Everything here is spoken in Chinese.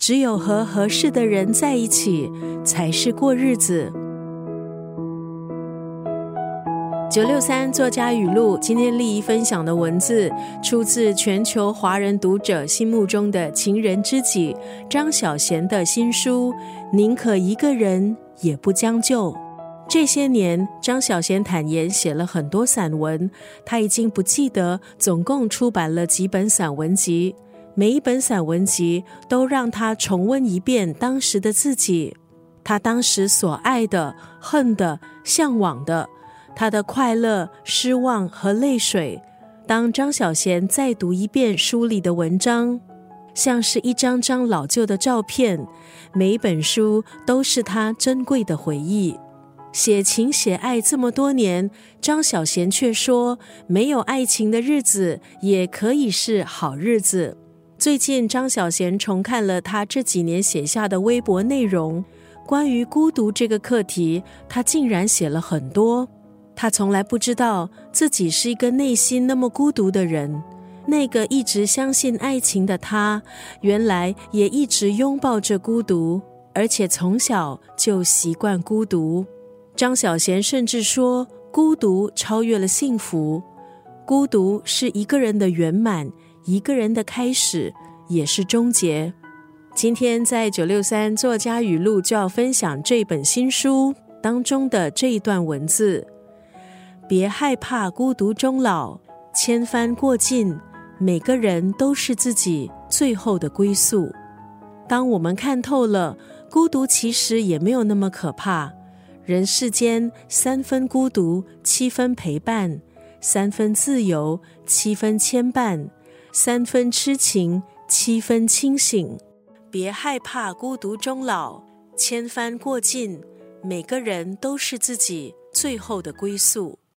只有和合适的人在一起，才是过日子。九六三作家语录，今天丽怡分享的文字出自全球华人读者心目中的情人知己张小娴的新书《宁可一个人也不将就》。这些年，张小娴坦言写了很多散文，他已经不记得总共出版了几本散文集。每一本散文集都让他重温一遍当时的自己，他当时所爱的、恨的、向往的。他的快乐、失望和泪水，当张小娴再读一遍书里的文章，像是一张张老旧的照片。每一本书都是他珍贵的回忆。写情写爱这么多年，张小娴却说，没有爱情的日子也可以是好日子。最近，张小娴重看了他这几年写下的微博内容，关于孤独这个课题，他竟然写了很多。他从来不知道自己是一个内心那么孤独的人。那个一直相信爱情的他，原来也一直拥抱着孤独，而且从小就习惯孤独。张小娴甚至说，孤独超越了幸福，孤独是一个人的圆满，一个人的开始，也是终结。今天在九六三作家语录就要分享这本新书当中的这一段文字。别害怕孤独终老，千帆过尽，每个人都是自己最后的归宿。当我们看透了孤独，其实也没有那么可怕。人世间三分孤独，七分陪伴；三分自由，七分牵绊；三分痴情，七分清醒。别害怕孤独终老，千帆过尽，每个人都是自己最后的归宿。